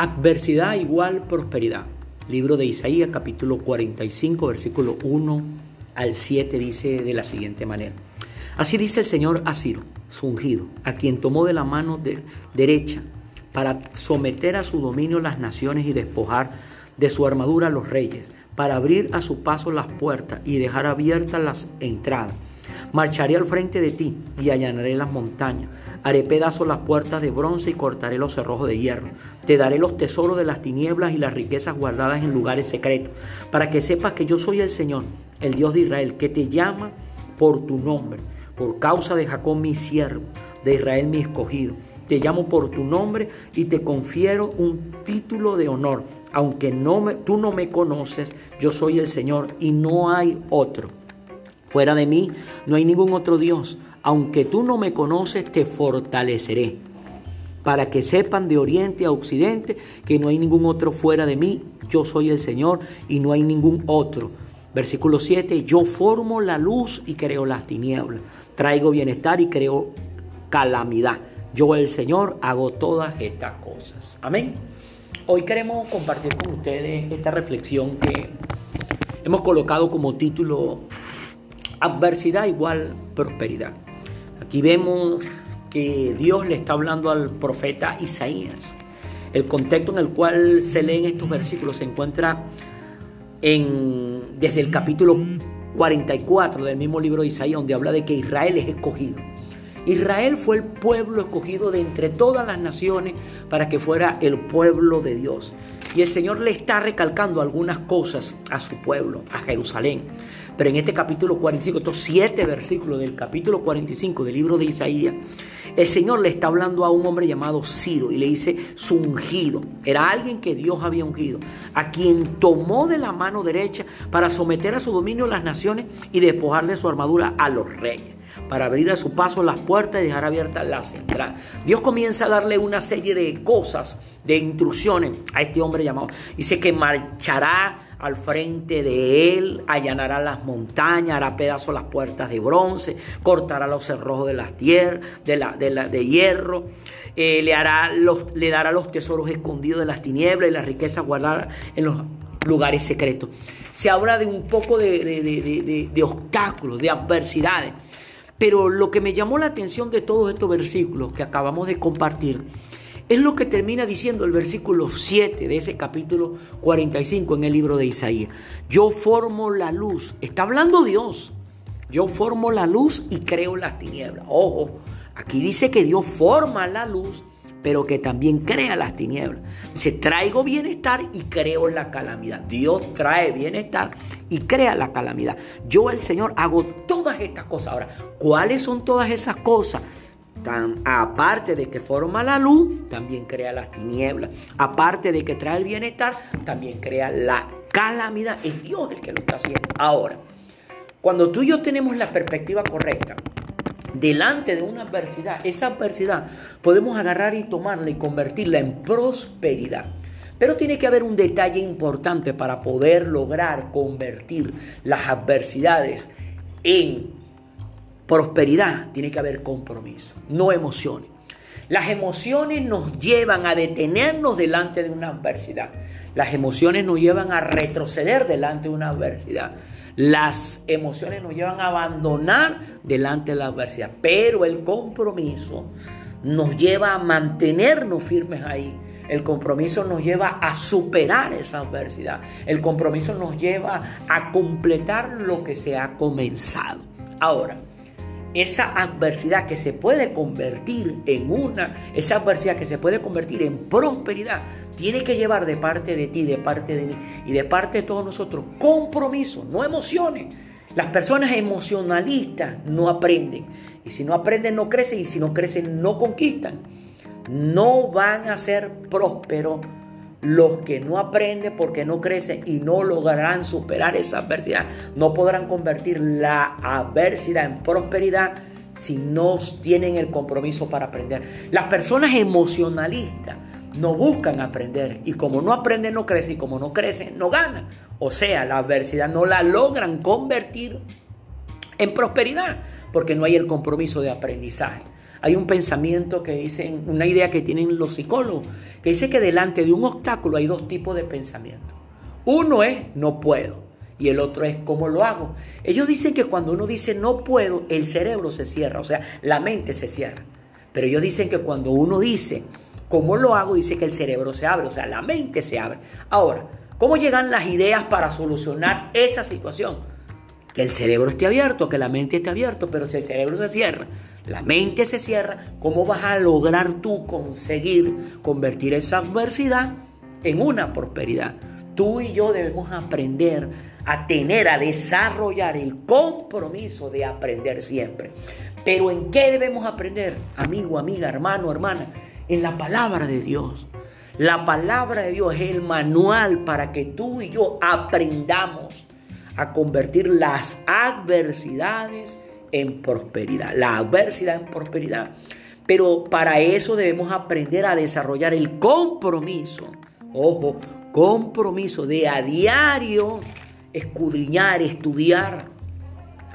Adversidad igual prosperidad. Libro de Isaías capítulo 45 versículo 1 al 7 dice de la siguiente manera. Así dice el Señor a Ciro, su ungido, a quien tomó de la mano derecha para someter a su dominio las naciones y despojar de su armadura a los reyes, para abrir a su paso las puertas y dejar abiertas las entradas. Marcharé al frente de ti y allanaré las montañas. Haré pedazos las puertas de bronce y cortaré los cerrojos de hierro. Te daré los tesoros de las tinieblas y las riquezas guardadas en lugares secretos, para que sepas que yo soy el Señor, el Dios de Israel, que te llama por tu nombre por causa de Jacob mi siervo, de Israel mi escogido. Te llamo por tu nombre y te confiero un título de honor. Aunque no me, tú no me conoces, yo soy el Señor y no hay otro. Fuera de mí no hay ningún otro Dios. Aunque tú no me conoces, te fortaleceré. Para que sepan de oriente a occidente que no hay ningún otro fuera de mí. Yo soy el Señor y no hay ningún otro. Versículo 7, yo formo la luz y creo las tinieblas. Traigo bienestar y creo calamidad. Yo el Señor hago todas estas cosas. Amén. Hoy queremos compartir con ustedes esta reflexión que hemos colocado como título Adversidad igual prosperidad. Aquí vemos que Dios le está hablando al profeta Isaías. El contexto en el cual se leen estos versículos se encuentra en, desde el capítulo 44 del mismo libro de Isaías, donde habla de que Israel es escogido. Israel fue el pueblo escogido de entre todas las naciones para que fuera el pueblo de Dios. Y el Señor le está recalcando algunas cosas a su pueblo, a Jerusalén. Pero en este capítulo 45, estos siete versículos del capítulo 45 del libro de Isaías, el Señor le está hablando a un hombre llamado Ciro y le dice su ungido. Era alguien que Dios había ungido, a quien tomó de la mano derecha para someter a su dominio las naciones y despojar de su armadura a los reyes para abrir a su paso las puertas y dejar abiertas las entradas. Dios comienza a darle una serie de cosas, de instrucciones a este hombre llamado. Dice que marchará al frente de él, allanará las montañas, hará pedazos las puertas de bronce, cortará los cerrojos de las tierras, de, la, de, hierro. Eh, le, hará los, le dará los tesoros escondidos de las tinieblas y las riquezas guardadas en los lugares secretos. Se habla de un poco de, de obstáculos, de adversidades. Pero lo que me llamó la atención de todos estos versículos que acabamos de compartir es lo que termina diciendo el versículo 7 de ese capítulo 45 en el libro de Isaías. Yo formo la luz. Está hablando Dios. Yo formo la luz y creo las tinieblas. Ojo, aquí dice que Dios forma la luz pero que también crea las tinieblas. Dice, traigo bienestar y creo la calamidad. Dios trae bienestar y crea la calamidad. Yo, el Señor, hago todas estas cosas. Ahora, ¿cuáles son todas esas cosas? Tan, aparte de que forma la luz, también crea las tinieblas. Aparte de que trae el bienestar, también crea la calamidad. Es Dios el que lo está haciendo. Ahora, cuando tú y yo tenemos la perspectiva correcta, delante de una adversidad, esa adversidad podemos agarrar y tomarla y convertirla en prosperidad. Pero tiene que haber un detalle importante para poder lograr convertir las adversidades en prosperidad. Tiene que haber compromiso, no emociones. Las emociones nos llevan a detenernos delante de una adversidad. Las emociones nos llevan a retroceder delante de una adversidad. Las emociones nos llevan a abandonar delante de la adversidad, pero el compromiso nos lleva a mantenernos firmes ahí. El compromiso nos lleva a superar esa adversidad. El compromiso nos lleva a completar lo que se ha comenzado. Ahora, esa adversidad que se puede convertir en una, esa adversidad que se puede convertir en prosperidad, tiene que llevar de parte de ti, de parte de mí y de parte de todos nosotros compromiso, no emociones. Las personas emocionalistas no aprenden. Y si no aprenden, no crecen. Y si no crecen, no conquistan. No van a ser prósperos los que no aprenden porque no crecen y no lograrán superar esa adversidad, no podrán convertir la adversidad en prosperidad si no tienen el compromiso para aprender. Las personas emocionalistas no buscan aprender y como no aprenden no crecen y como no crecen no ganan. O sea, la adversidad no la logran convertir en prosperidad porque no hay el compromiso de aprendizaje. Hay un pensamiento que dicen, una idea que tienen los psicólogos, que dice que delante de un obstáculo hay dos tipos de pensamiento. Uno es no puedo y el otro es cómo lo hago. Ellos dicen que cuando uno dice no puedo, el cerebro se cierra, o sea, la mente se cierra. Pero ellos dicen que cuando uno dice cómo lo hago, dice que el cerebro se abre, o sea, la mente se abre. Ahora, ¿cómo llegan las ideas para solucionar esa situación? Que el cerebro esté abierto, que la mente esté abierta, pero si el cerebro se cierra, la mente se cierra, ¿cómo vas a lograr tú conseguir convertir esa adversidad en una prosperidad? Tú y yo debemos aprender a tener, a desarrollar el compromiso de aprender siempre. Pero ¿en qué debemos aprender, amigo, amiga, hermano, hermana? En la palabra de Dios. La palabra de Dios es el manual para que tú y yo aprendamos a convertir las adversidades en prosperidad. La adversidad en prosperidad. Pero para eso debemos aprender a desarrollar el compromiso. Ojo, compromiso de a diario escudriñar, estudiar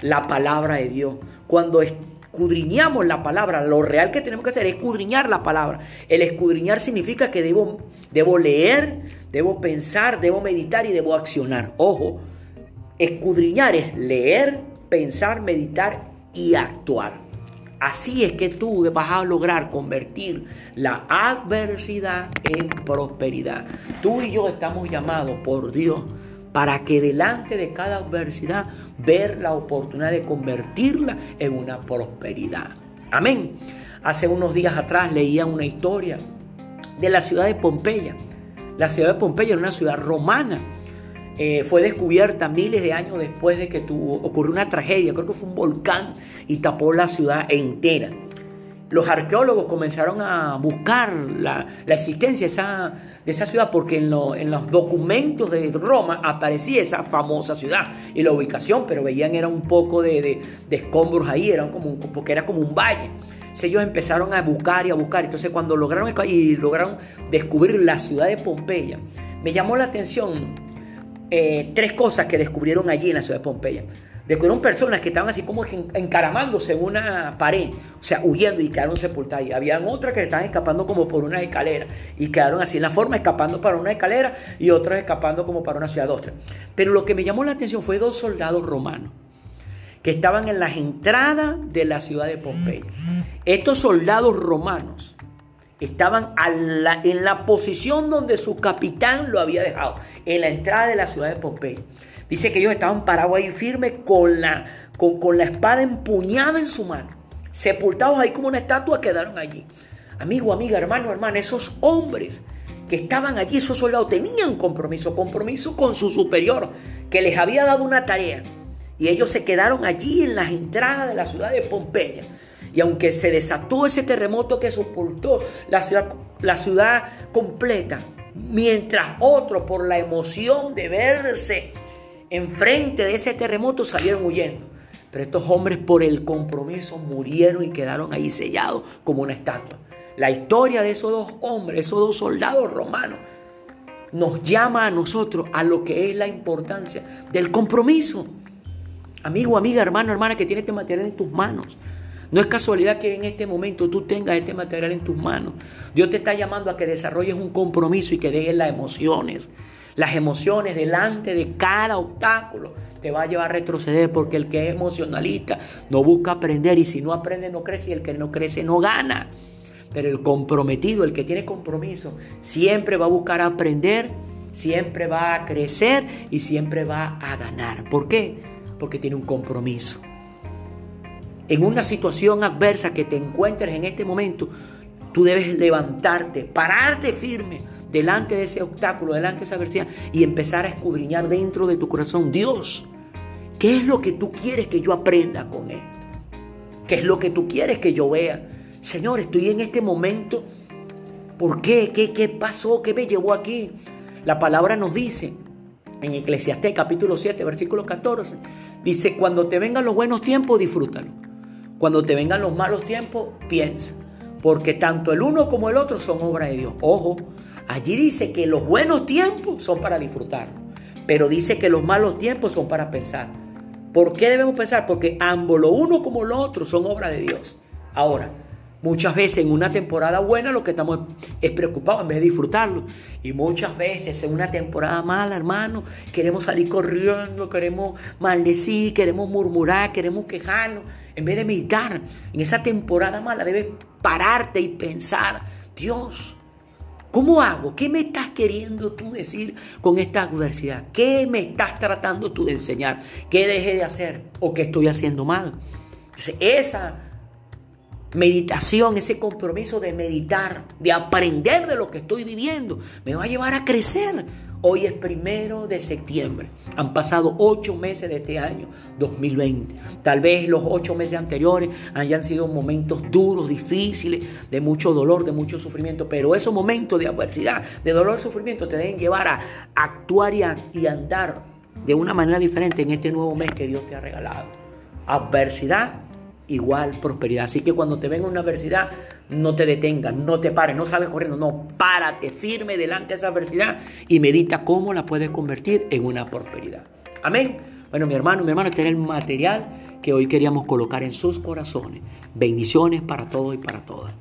la palabra de Dios. Cuando escudriñamos la palabra, lo real que tenemos que hacer es escudriñar la palabra. El escudriñar significa que debo, debo leer, debo pensar, debo meditar y debo accionar. Ojo, escudriñar es leer, pensar, meditar y actuar. Así es que tú vas a lograr convertir la adversidad en prosperidad. Tú y yo estamos llamados por Dios para que delante de cada adversidad ver la oportunidad de convertirla en una prosperidad. Amén. Hace unos días atrás leía una historia de la ciudad de Pompeya. La ciudad de Pompeya era una ciudad romana. Eh, fue descubierta miles de años después de que ocurrió una tragedia. Creo que fue un volcán y tapó la ciudad entera los arqueólogos comenzaron a buscar la, existencia de esa, ciudad porque en, los documentos de Roma aparecía esa famosa ciudad y la ubicación, pero veían era un poco de, escombros ahí, era como porque era como un valle. Entonces ellos empezaron a buscar y a buscar. Entonces cuando lograron, y lograron descubrir la ciudad de Pompeya, me llamó la atención eh, tres cosas que descubrieron allí en la ciudad de Pompeya descubrieron personas que estaban así como encaramándose en una pared, o sea, huyendo y quedaron sepultadas. Y habían otras que estaban escapando como por una escalera y quedaron así en la forma, escapando para una escalera y otras escapando como para una ciudad otra. Pero lo que me llamó la atención fue dos soldados romanos que estaban en las entradas de la ciudad de Pompeya. Estos soldados romanos estaban en la posición donde su capitán lo había dejado, en la entrada de la ciudad de Pompeya. Dice que ellos estaban parados ahí firmes con la, con, con la espada empuñada en su mano. Sepultados ahí como una estatua quedaron allí. Amigo, amiga, hermano, hermana, esos hombres que estaban allí, esos soldados, tenían compromiso, compromiso con su superior, que les había dado una tarea. Y ellos se quedaron allí en las entradas de la ciudad de Pompeya. Y aunque se desató ese terremoto que sepultó la ciudad, la ciudad completa, mientras otros, por la emoción de verse enfrente de ese terremoto salieron huyendo. Pero estos hombres por el compromiso murieron y quedaron ahí sellados como una estatua. La historia de esos dos hombres, esos dos soldados romanos, nos llama a nosotros a lo que es la importancia del compromiso. Amigo, amiga, hermano, hermana que tiene este material en tus manos. No es casualidad que en este momento tú tengas este material en tus manos. Dios te está llamando a que desarrolles un compromiso y que dejes las emociones. Las emociones delante de cada obstáculo te va a llevar a retroceder porque el que es emocionalista no busca aprender y si no aprende no crece y el que no crece no gana. Pero el comprometido, el que tiene compromiso, siempre va a buscar aprender, siempre va a crecer y siempre va a ganar. ¿Por qué? Porque tiene un compromiso. En una situación adversa que te encuentres en este momento, tú debes levantarte, pararte firme delante de ese obstáculo, delante de esa adversidad y empezar a escudriñar dentro de tu corazón, Dios, ¿qué es lo que tú quieres que yo aprenda con esto? ¿Qué es lo que tú quieres que yo vea? Señor, estoy en este momento. ¿Por qué? ¿Qué, qué pasó? ¿Qué me llevó aquí? La palabra nos dice en Eclesiastés capítulo 7, versículo 14, dice, cuando te vengan los buenos tiempos, disfrútalo. Cuando te vengan los malos tiempos, piensa. Porque tanto el uno como el otro son obra de Dios. Ojo, Allí dice que los buenos tiempos son para disfrutar, pero dice que los malos tiempos son para pensar. ¿Por qué debemos pensar? Porque ambos, lo uno como lo otro, son obra de Dios. Ahora, Muchas veces en una temporada buena lo que estamos es preocupados en vez de disfrutarlo. Y muchas veces en una temporada mala, hermano, queremos salir corriendo, queremos maldecir, queremos murmurar, queremos quejarnos. En vez de meditar en esa temporada mala, debes pararte y pensar, Dios, ¿cómo hago? ¿Qué me estás queriendo tú decir con esta adversidad? ¿Qué me estás tratando tú de enseñar? ¿Qué dejé de hacer o qué estoy haciendo mal? esa meditación, ese compromiso de meditar, de aprender de lo que estoy viviendo, me va a llevar a crecer. Hoy es primero de septiembre. Han pasado ocho meses de este año 2020. Tal vez los ocho meses anteriores hayan sido momentos duros, difíciles, de mucho dolor, de mucho sufrimiento. Pero esos momentos de adversidad, de dolor sufrimiento te deben llevar a actuar y andar de una manera diferente en este nuevo mes que Dios te ha regalado. Adversidad igual prosperidad. Así que cuando te venga una adversidad, no te detengas, no te pares, no salgas corriendo, no, párate firme delante de esa adversidad y medita cómo la puedes convertir en una prosperidad. Amén. Bueno, mi hermano, mi hermano, este es el material que hoy queríamos colocar en sus corazones. Bendiciones para todos y para todas.